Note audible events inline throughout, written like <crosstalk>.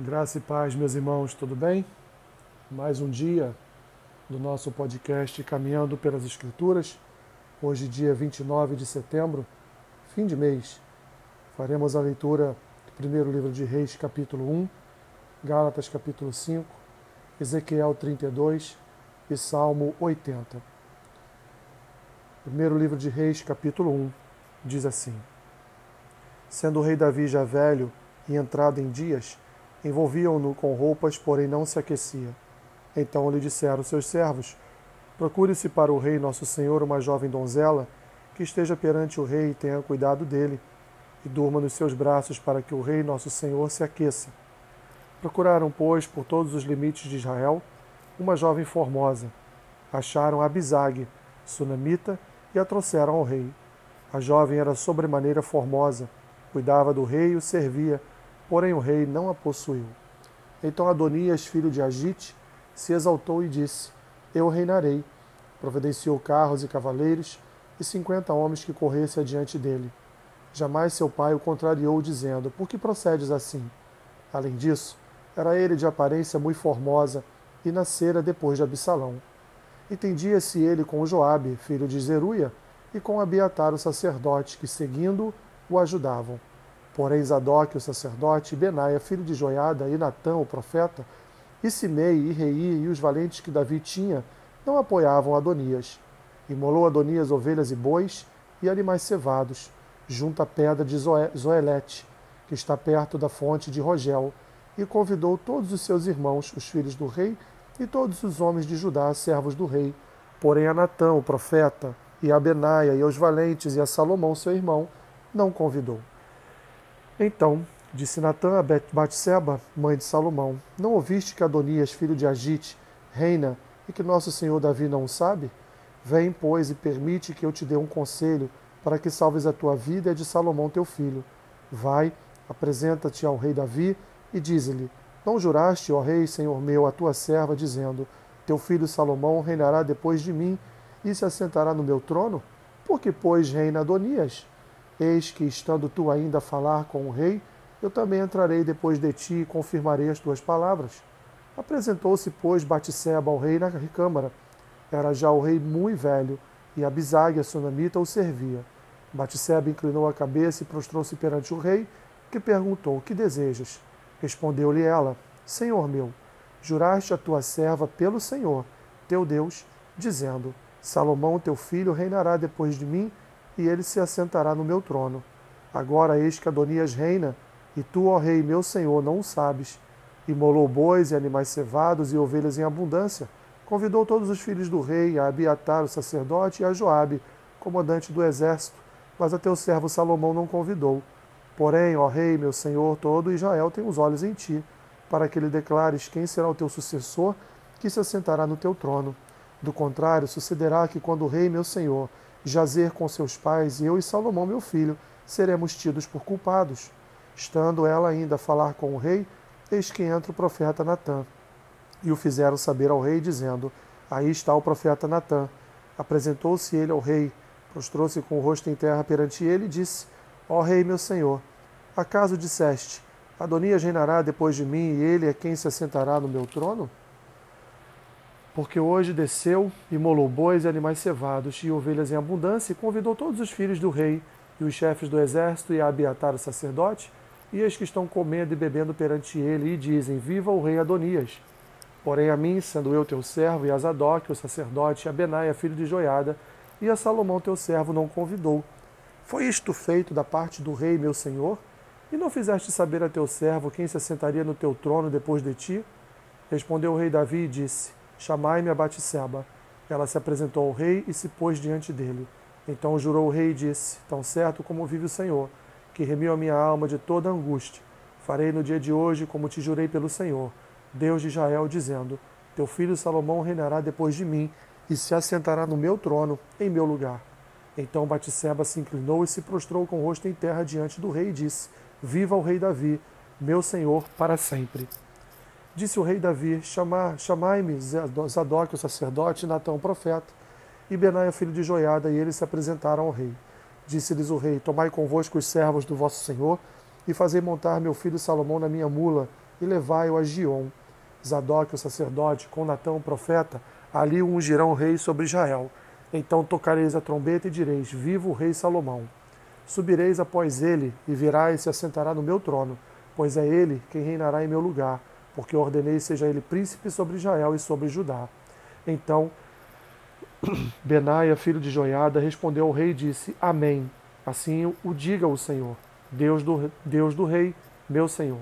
Graça e paz, meus irmãos, tudo bem? Mais um dia do nosso podcast Caminhando pelas Escrituras. Hoje, dia 29 de setembro, fim de mês. Faremos a leitura do primeiro livro de Reis, capítulo 1, Gálatas, capítulo 5, Ezequiel 32 e Salmo 80. Primeiro livro de Reis, capítulo 1, diz assim: Sendo o rei Davi já velho e entrado em dias, Envolviam-no com roupas, porém não se aquecia. Então lhe disseram seus servos: Procure-se para o rei nosso senhor uma jovem donzela que esteja perante o rei e tenha cuidado dele, e durma nos seus braços para que o rei nosso senhor se aqueça. Procuraram, pois, por todos os limites de Israel, uma jovem formosa. Acharam Abisag, sunamita, e a trouxeram ao rei. A jovem era sobremaneira formosa, cuidava do rei e o servia, Porém o rei não a possuiu. Então Adonias, filho de Agite, se exaltou e disse: Eu reinarei. Providenciou carros e cavaleiros e cinquenta homens que corressem adiante dele. Jamais seu pai o contrariou, dizendo: Por que procedes assim? Além disso, era ele de aparência muito formosa e nascera depois de Absalão. Entendia-se ele com Joabe, filho de Zeruia, e com Abiatar, o sacerdote, que, seguindo, o ajudavam. Porém, Zadok, o sacerdote, Benaia, filho de Joiada, e Natã, o profeta, e Simei, e Rei, e os valentes que Davi tinha, não apoiavam Adonias. Imolou Adonias ovelhas e bois e animais cevados, junto à pedra de Zoelete, que está perto da fonte de Rogel, e convidou todos os seus irmãos, os filhos do rei, e todos os homens de Judá, servos do rei. Porém, a Natã, o profeta, e a Benaia, e aos valentes, e a Salomão, seu irmão, não convidou. Então disse Natã a Batseba, mãe de Salomão: Não ouviste que Adonias, filho de Agite, reina e que nosso senhor Davi não sabe? Vem, pois, e permite que eu te dê um conselho para que salves a tua vida e a de Salomão teu filho. Vai, apresenta-te ao rei Davi e dize-lhe: Não juraste, ó rei, senhor meu, a tua serva, dizendo: Teu filho Salomão reinará depois de mim e se assentará no meu trono? Por que, pois, reina Adonias? Eis que, estando tu ainda a falar com o rei, eu também entrarei depois de ti e confirmarei as tuas palavras. Apresentou-se, pois, Batisseba ao rei na câmara. Era já o rei muito velho, e Abisag, a sunamita, o servia. Batisseba inclinou a cabeça e prostrou-se perante o rei, que perguntou: Que desejas? Respondeu-lhe ela: Senhor meu, juraste a tua serva pelo Senhor, teu Deus, dizendo: Salomão, teu filho, reinará depois de mim e ele se assentará no meu trono. Agora eis que Adonias reina, e tu, ó rei, meu senhor, não o sabes. Imolou bois e animais cevados e ovelhas em abundância. Convidou todos os filhos do rei, a Abiatar, o sacerdote, e a Joabe, comandante do exército, mas a teu servo Salomão não convidou. Porém, ó rei, meu senhor, todo Israel tem os olhos em ti, para que lhe declares quem será o teu sucessor, que se assentará no teu trono. Do contrário, sucederá que quando o rei, meu senhor, jazer com seus pais, e eu e Salomão, meu filho, seremos tidos por culpados. Estando ela ainda a falar com o rei, eis que entra o profeta Natã. E o fizeram saber ao rei, dizendo: Aí está o profeta Natã. Apresentou-se ele ao rei, prostrou-se com o rosto em terra perante ele e disse: Ó rei, meu senhor, acaso disseste: Adonias reinará depois de mim e ele é quem se assentará no meu trono? Porque hoje desceu e molou bois e animais cevados e ovelhas em abundância, e convidou todos os filhos do rei e os chefes do exército e a Abiatar o sacerdote, e eis que estão comendo e bebendo perante ele, e dizem: Viva o rei Adonias! Porém a mim, sendo eu teu servo, e a Zadok, o sacerdote, e a Benaia, filho de Joiada, e a Salomão teu servo não convidou. Foi isto feito da parte do rei, meu senhor? E não fizeste saber a teu servo quem se assentaria no teu trono depois de ti? Respondeu o rei Davi e disse: Chamai-me a Batseba. Ela se apresentou ao rei e se pôs diante dele. Então jurou o rei e disse: Tão certo como vive o Senhor, que remiu a minha alma de toda angústia, farei no dia de hoje como te jurei pelo Senhor, Deus de Israel, dizendo: Teu filho Salomão reinará depois de mim e se assentará no meu trono, em meu lugar. Então Batseba se inclinou e se prostrou com o rosto em terra diante do rei e disse: Viva o rei Davi, meu senhor, para sempre. Disse o rei Davi: Chamai-me Zadok, o sacerdote, Natão, o profeta, e Benaia, filho de Joiada, e eles se apresentaram ao rei. Disse-lhes o rei: Tomai convosco os servos do vosso senhor, e fazei montar meu filho Salomão na minha mula, e levai-o a Gion. Zadok, o sacerdote, com Natão, o profeta, ali o ungirão rei sobre Israel. Então tocareis a trombeta e direis: Viva o rei Salomão. Subireis após ele, e virá e se assentará no meu trono, pois é ele quem reinará em meu lugar, porque ordenei seja ele príncipe sobre Israel e sobre Judá. Então <coughs> Benaia, filho de Joiada, respondeu ao rei e disse: Amém. Assim o diga o Senhor, Deus do, Deus do rei, meu Senhor.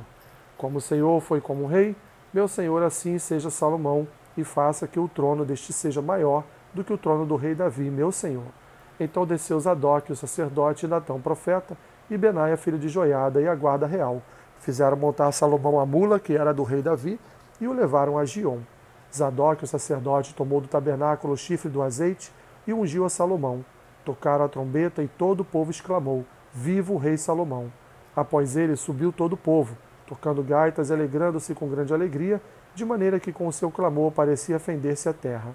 Como o Senhor foi como rei, meu Senhor assim seja Salomão, e faça que o trono deste seja maior do que o trono do rei Davi, meu Senhor. Então desceu Zadok, o sacerdote, e Natão, profeta, e Benaia, filho de Joiada, e a guarda real. Fizeram montar Salomão a mula, que era do rei Davi, e o levaram a Gion. Zadok, o sacerdote, tomou do tabernáculo o chifre do azeite e ungiu a Salomão. Tocaram a trombeta e todo o povo exclamou: Viva o rei Salomão! Após ele subiu todo o povo, tocando gaitas e alegrando-se com grande alegria, de maneira que com o seu clamor parecia fender-se a terra.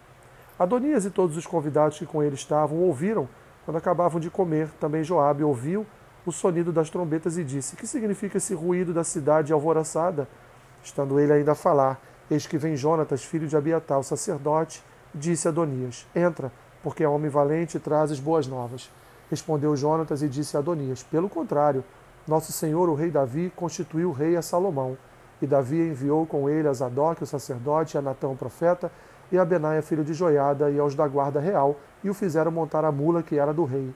Adonias e todos os convidados que com ele estavam ouviram quando acabavam de comer. Também Joabe ouviu o sonido das trombetas e disse: Que significa esse ruído da cidade alvoroçada? Estando ele ainda a falar, Eis que vem Jonatas, filho de Abiatar, o sacerdote, disse a Adonias: Entra, porque é homem valente e trazes boas novas. Respondeu Jonatas e disse a Adonias: Pelo contrário, nosso senhor, o rei Davi, constituiu rei a Salomão. E Davi enviou com ele a Zadok, o sacerdote, a Natão, o profeta, e a Benaia, filho de Joiada, e aos da guarda real, e o fizeram montar a mula que era do rei.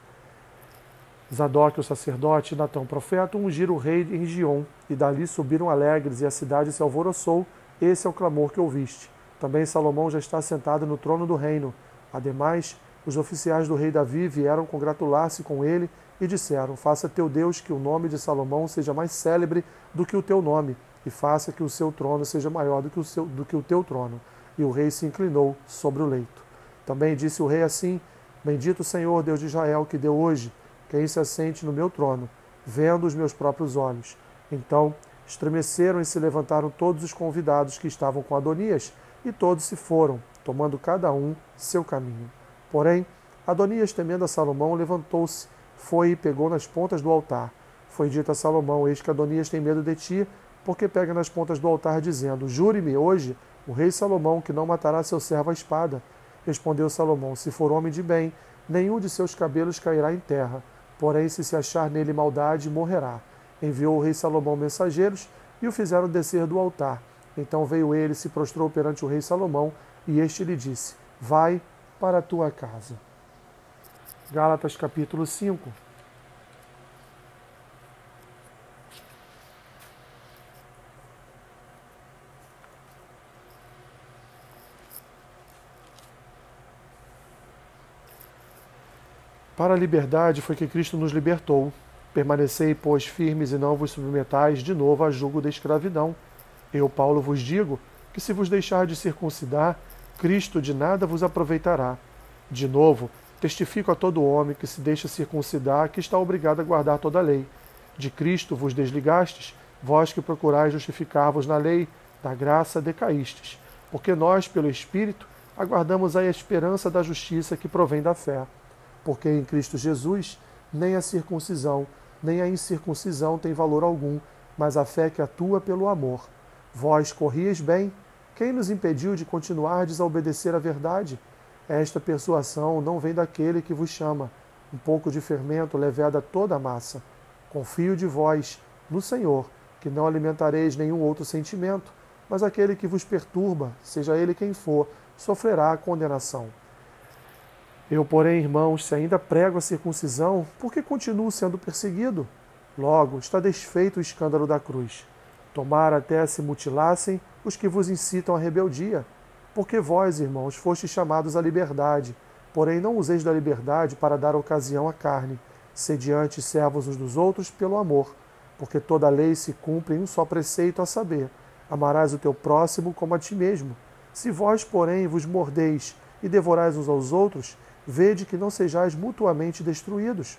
Zadok, o sacerdote, Natão, o profeta, ungiram o rei em Gion, e dali subiram alegres, e a cidade se alvoroçou, esse é o clamor que ouviste. Também Salomão já está sentado no trono do reino. Ademais, os oficiais do rei Davi vieram congratular-se com ele e disseram: Faça teu Deus que o nome de Salomão seja mais célebre do que o teu nome, e faça que o seu trono seja maior do que o, seu, do que o teu trono. E o rei se inclinou sobre o leito. Também disse o rei assim: Bendito o Senhor, Deus de Israel, que deu hoje quem se assente no meu trono, vendo os meus próprios olhos. Então Estremeceram e se levantaram todos os convidados que estavam com Adonias, e todos se foram, tomando cada um seu caminho. Porém, Adonias, temendo a Salomão, levantou-se, foi e pegou nas pontas do altar. Foi dito a Salomão: Eis que Adonias tem medo de ti, porque pega nas pontas do altar, dizendo: Jure-me hoje, o rei Salomão, que não matará seu servo à espada. Respondeu Salomão: Se for homem de bem, nenhum de seus cabelos cairá em terra. Porém, se se achar nele maldade, morrerá enviou o rei Salomão mensageiros e o fizeram descer do altar. Então veio ele, se prostrou perante o rei Salomão, e este lhe disse: Vai para a tua casa. Gálatas capítulo 5. Para a liberdade foi que Cristo nos libertou. Permanecei, pois, firmes e não vos submetais de novo a jugo da escravidão. Eu, Paulo, vos digo que se vos deixar de circuncidar, Cristo de nada vos aproveitará. De novo, testifico a todo homem que se deixa circuncidar que está obrigado a guardar toda a lei. De Cristo vos desligastes, vós que procurais justificar-vos na lei, da graça decaístes, porque nós, pelo Espírito, aguardamos a esperança da justiça que provém da fé. Porque em Cristo Jesus, nem a circuncisão, nem a incircuncisão tem valor algum, mas a fé que atua pelo amor. Vós corrieis bem, quem nos impediu de continuardes a obedecer à verdade? Esta persuasão não vem daquele que vos chama. Um pouco de fermento leveda toda a massa. Confio de vós, no Senhor, que não alimentareis nenhum outro sentimento, mas aquele que vos perturba, seja ele quem for, sofrerá a condenação. Eu, porém, irmãos, se ainda prego a circuncisão, por que continuo sendo perseguido? Logo, está desfeito o escândalo da cruz. Tomara até se mutilassem os que vos incitam à rebeldia. Porque vós, irmãos, fostes chamados à liberdade, porém não useis da liberdade para dar ocasião à carne, sediante servos uns dos outros pelo amor, porque toda lei se cumpre em um só preceito, a saber, amarás o teu próximo como a ti mesmo. Se vós, porém, vos mordeis e devorais uns aos outros, vede que não sejais mutuamente destruídos.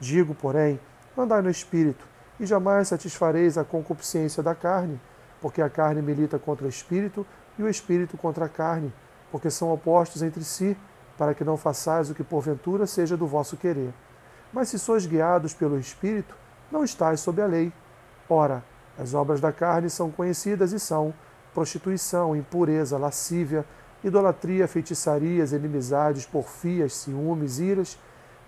Digo, porém, andai no espírito, e jamais satisfareis a concupiscência da carne, porque a carne milita contra o espírito e o espírito contra a carne, porque são opostos entre si, para que não façais o que porventura seja do vosso querer. Mas se sois guiados pelo espírito, não estáis sob a lei. Ora, As obras da carne são conhecidas e são prostituição, impureza, lascívia, idolatria, feitiçarias, inimizades, porfias, ciúmes, iras,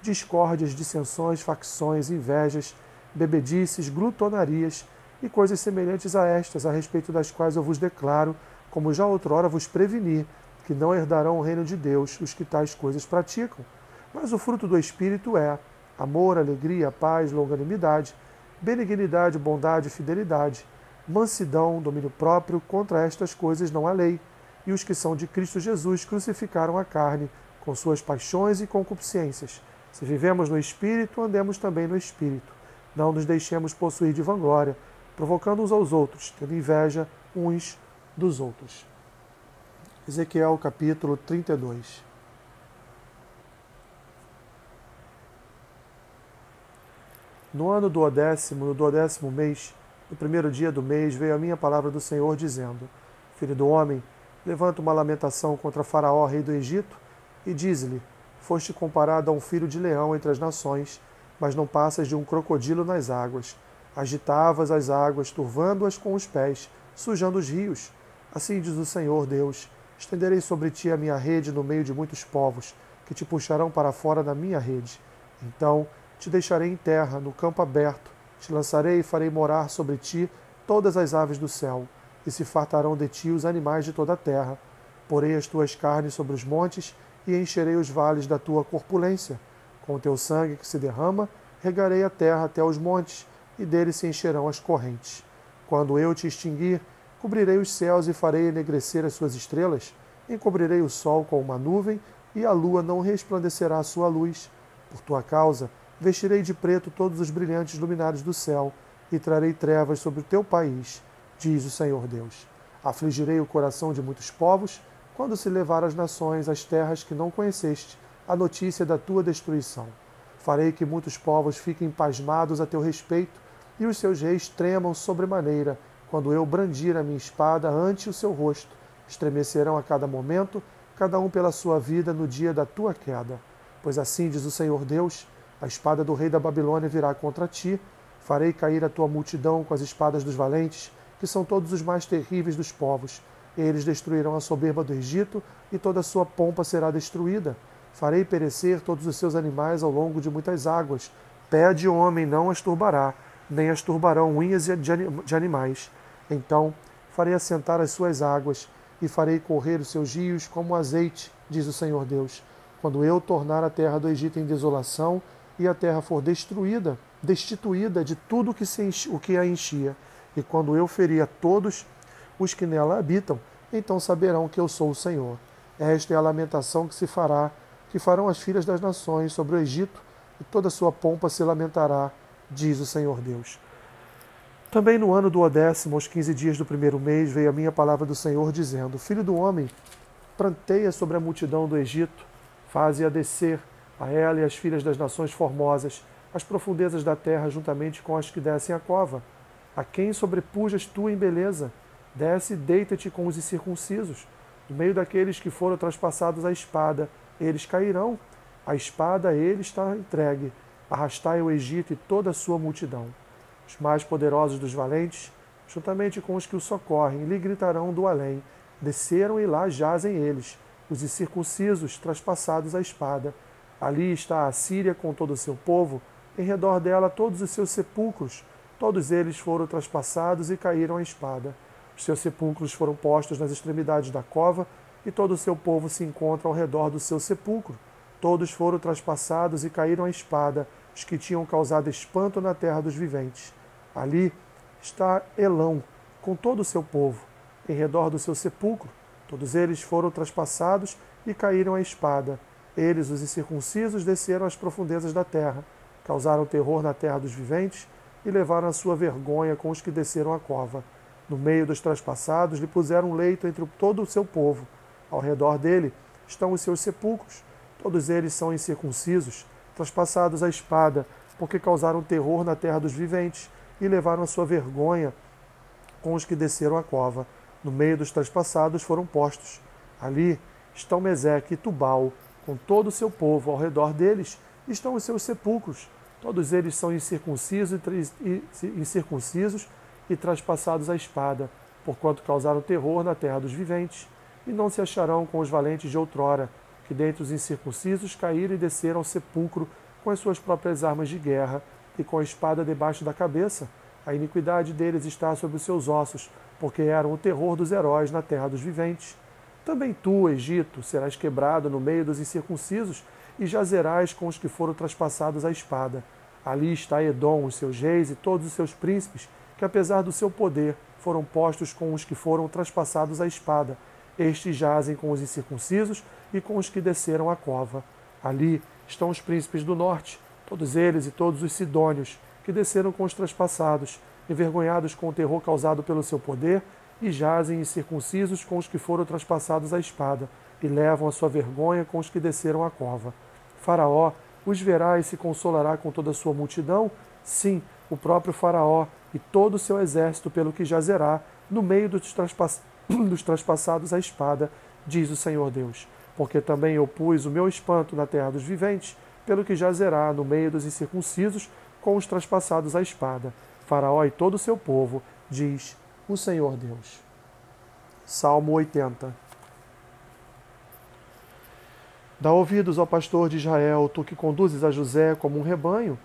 discórdias, dissensões, facções, invejas, bebedices, glutonarias e coisas semelhantes a estas, a respeito das quais eu vos declaro, como já outrora vos preveni, que não herdarão o reino de Deus os que tais coisas praticam. Mas o fruto do Espírito é amor, alegria, paz, longanimidade, benignidade, bondade, fidelidade, mansidão, domínio próprio, contra estas coisas não há lei. E os que são de Cristo Jesus crucificaram a carne com suas paixões e concupiscências. Se vivemos no Espírito, andemos também no Espírito. Não nos deixemos possuir de vanglória, provocando uns aos outros, tendo inveja uns dos outros. Ezequiel capítulo 32. No ano do décimo, no duodécimo mês, no primeiro dia do mês, veio a minha palavra do Senhor, dizendo: Filho do homem, levanta uma lamentação contra Faraó, rei do Egito, e diz-lhe: Foste comparado a um filho de leão entre as nações, mas não passas de um crocodilo nas águas. Agitavas as águas, turvando-as com os pés, sujando os rios. Assim diz o Senhor Deus: Estenderei sobre ti a minha rede no meio de muitos povos, que te puxarão para fora da minha rede. Então te deixarei em terra, no campo aberto, te lançarei e farei morar sobre ti todas as aves do céu, e se fartarão de ti os animais de toda a terra. Porei as tuas carnes sobre os montes e encherei os vales da tua corpulência. Com o teu sangue que se derrama, regarei a terra até os montes, e deles se encherão as correntes. Quando eu te extinguir, cobrirei os céus e farei enegrecer as suas estrelas, encobrirei o sol com uma nuvem, e a lua não resplandecerá a sua luz. Por tua causa, Vestirei de preto todos os brilhantes luminares do céu, e trarei trevas sobre o teu país, diz o Senhor Deus. Afligirei o coração de muitos povos, quando se levar às nações as terras que não conheceste, a notícia da tua destruição. Farei que muitos povos fiquem pasmados a teu respeito, e os seus reis tremam sobremaneira, quando eu brandir a minha espada ante o seu rosto. Estremecerão a cada momento, cada um pela sua vida no dia da tua queda. Pois assim diz o Senhor Deus: a espada do rei da Babilônia virá contra ti. Farei cair a tua multidão com as espadas dos valentes, que são todos os mais terríveis dos povos. Eles destruirão a soberba do Egito, e toda a sua pompa será destruída. Farei perecer todos os seus animais ao longo de muitas águas. Pé de homem não as turbará, nem as turbarão unhas de animais. Então farei assentar as suas águas, e farei correr os seus rios como azeite, diz o Senhor Deus. Quando eu tornar a terra do Egito em desolação, e a terra for destruída, destituída de tudo o que a enchia, e quando eu ferir a todos os que nela habitam, então saberão que eu sou o Senhor. Esta é a lamentação que se fará, que farão as filhas das nações sobre o Egito, e toda sua pompa se lamentará, diz o Senhor Deus. Também no ano do décimo, aos quinze dias do primeiro mês, veio a minha palavra do Senhor, dizendo: Filho do homem, pranteia sobre a multidão do Egito, faze-a descer a ela e as filhas das nações formosas, as profundezas da terra juntamente com as que descem a cova. A quem sobrepujas tu em beleza? Desce e deita-te com os incircuncisos. No meio daqueles que foram traspassados à espada, eles cairão. A espada a ele está entregue. Arrastai o Egito e toda a sua multidão. Os mais poderosos dos valentes, juntamente com os que o socorrem, lhe gritarão do além. Desceram e lá jazem eles, os incircuncisos, traspassados à espada Ali está a Síria com todo o seu povo, em redor dela todos os seus sepulcros. Todos eles foram traspassados e caíram à espada. Os seus sepulcros foram postos nas extremidades da cova, e todo o seu povo se encontra ao redor do seu sepulcro. Todos foram traspassados e caíram à espada, os que tinham causado espanto na terra dos viventes. Ali está Elão, com todo o seu povo, em redor do seu sepulcro. Todos eles foram traspassados e caíram à espada. Eles, os incircuncisos, desceram às profundezas da terra, causaram terror na terra dos viventes e levaram a sua vergonha com os que desceram a cova. No meio dos traspassados, lhe puseram um leito entre todo o seu povo. Ao redor dele estão os seus sepulcros. Todos eles são incircuncisos, traspassados à espada, porque causaram terror na terra dos viventes e levaram a sua vergonha com os que desceram a cova. No meio dos traspassados foram postos. Ali estão Meseque e Tubal, com todo o seu povo. Ao redor deles estão os seus sepulcros. Todos eles são incircuncisos e, incircuncisos e traspassados a espada, porquanto causaram terror na terra dos viventes, e não se acharão com os valentes de outrora, que dentre os incircuncisos caíram e desceram ao sepulcro com as suas próprias armas de guerra e com a espada debaixo da cabeça. A iniquidade deles está sobre os seus ossos, porque eram o terror dos heróis na terra dos viventes. Também tu, Egito, serás quebrado no meio dos incircuncisos e jazerás com os que foram traspassados à espada. Ali está Edom, os seus reis e todos os seus príncipes, que apesar do seu poder foram postos com os que foram traspassados à espada. Estes jazem com os incircuncisos e com os que desceram a cova. Ali estão os príncipes do norte, todos eles e todos os sidônios, que desceram com os traspassados, envergonhados com o terror causado pelo seu poder, e jazem incircuncisos com os que foram traspassados à espada, e levam a sua vergonha com os que desceram a cova. Faraó os verá e se consolará com toda a sua multidão? Sim, o próprio Faraó e todo o seu exército, pelo que jazerá no meio dos, traspass... <clears throat> dos traspassados à espada, diz o Senhor Deus. Porque também eu pus o meu espanto na terra dos viventes, pelo que jazerá no meio dos incircuncisos, com os traspassados à espada. Faraó e todo o seu povo, diz o Senhor Deus. Salmo 80 Dá ouvidos ao pastor de Israel, tu que conduzes a José como um rebanho,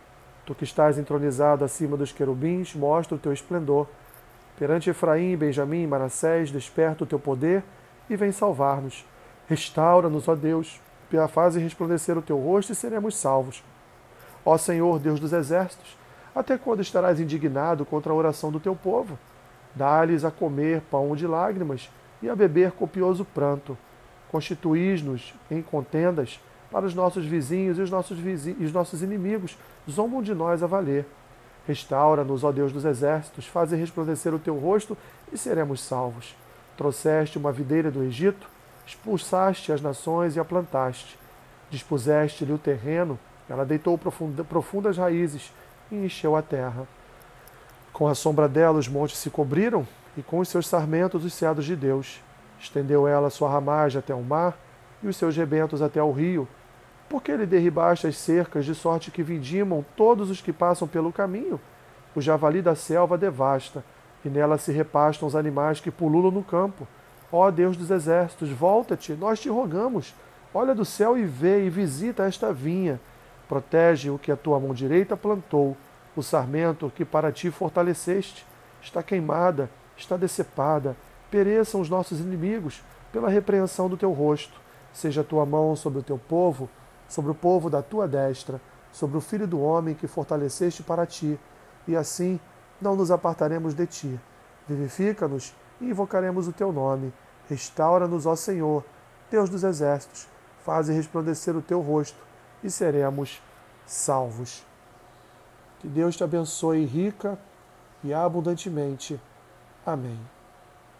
tu que estás entronizado acima dos querubins, mostra o teu esplendor. Perante Efraim, Benjamim e Manassés, desperta o teu poder e vem salvar-nos. Restaura-nos, ó Deus, faze resplandecer o teu rosto e seremos salvos. Ó Senhor, Deus dos exércitos, até quando estarás indignado contra a oração do teu povo? Dá-lhes a comer pão de lágrimas e a beber copioso pranto Constituís-nos em contendas para os nossos vizinhos e os nossos, e os nossos inimigos zombam de nós a valer. Restaura-nos, ó Deus dos exércitos, faze resplandecer o teu rosto e seremos salvos. Trouxeste uma videira do Egito, expulsaste as nações e a plantaste. Dispuseste-lhe o terreno, ela deitou profundas raízes e encheu a terra. Com a sombra dela os montes se cobriram, e com os seus sarmentos os cedros de Deus. Estendeu ela sua ramagem até o mar e os seus rebentos até ao rio. Porque ele derribaste as cercas de sorte que vindimam todos os que passam pelo caminho? O javali da selva devasta, e nela se repastam os animais que pululam no campo. Ó Deus dos exércitos, volta-te, nós te rogamos. Olha do céu e vê e visita esta vinha. Protege o que a tua mão direita plantou, o sarmento que para ti fortaleceste. Está queimada, está decepada, pereçam os nossos inimigos pela repreensão do teu rosto. Seja a tua mão sobre o teu povo, sobre o povo da tua destra, sobre o filho do homem que fortaleceste para ti, e assim não nos apartaremos de ti. Vivifica-nos e invocaremos o teu nome. Restaura-nos, ó Senhor, Deus dos exércitos. Faze resplandecer o teu rosto e seremos salvos. Que Deus te abençoe rica e abundantemente. Amém.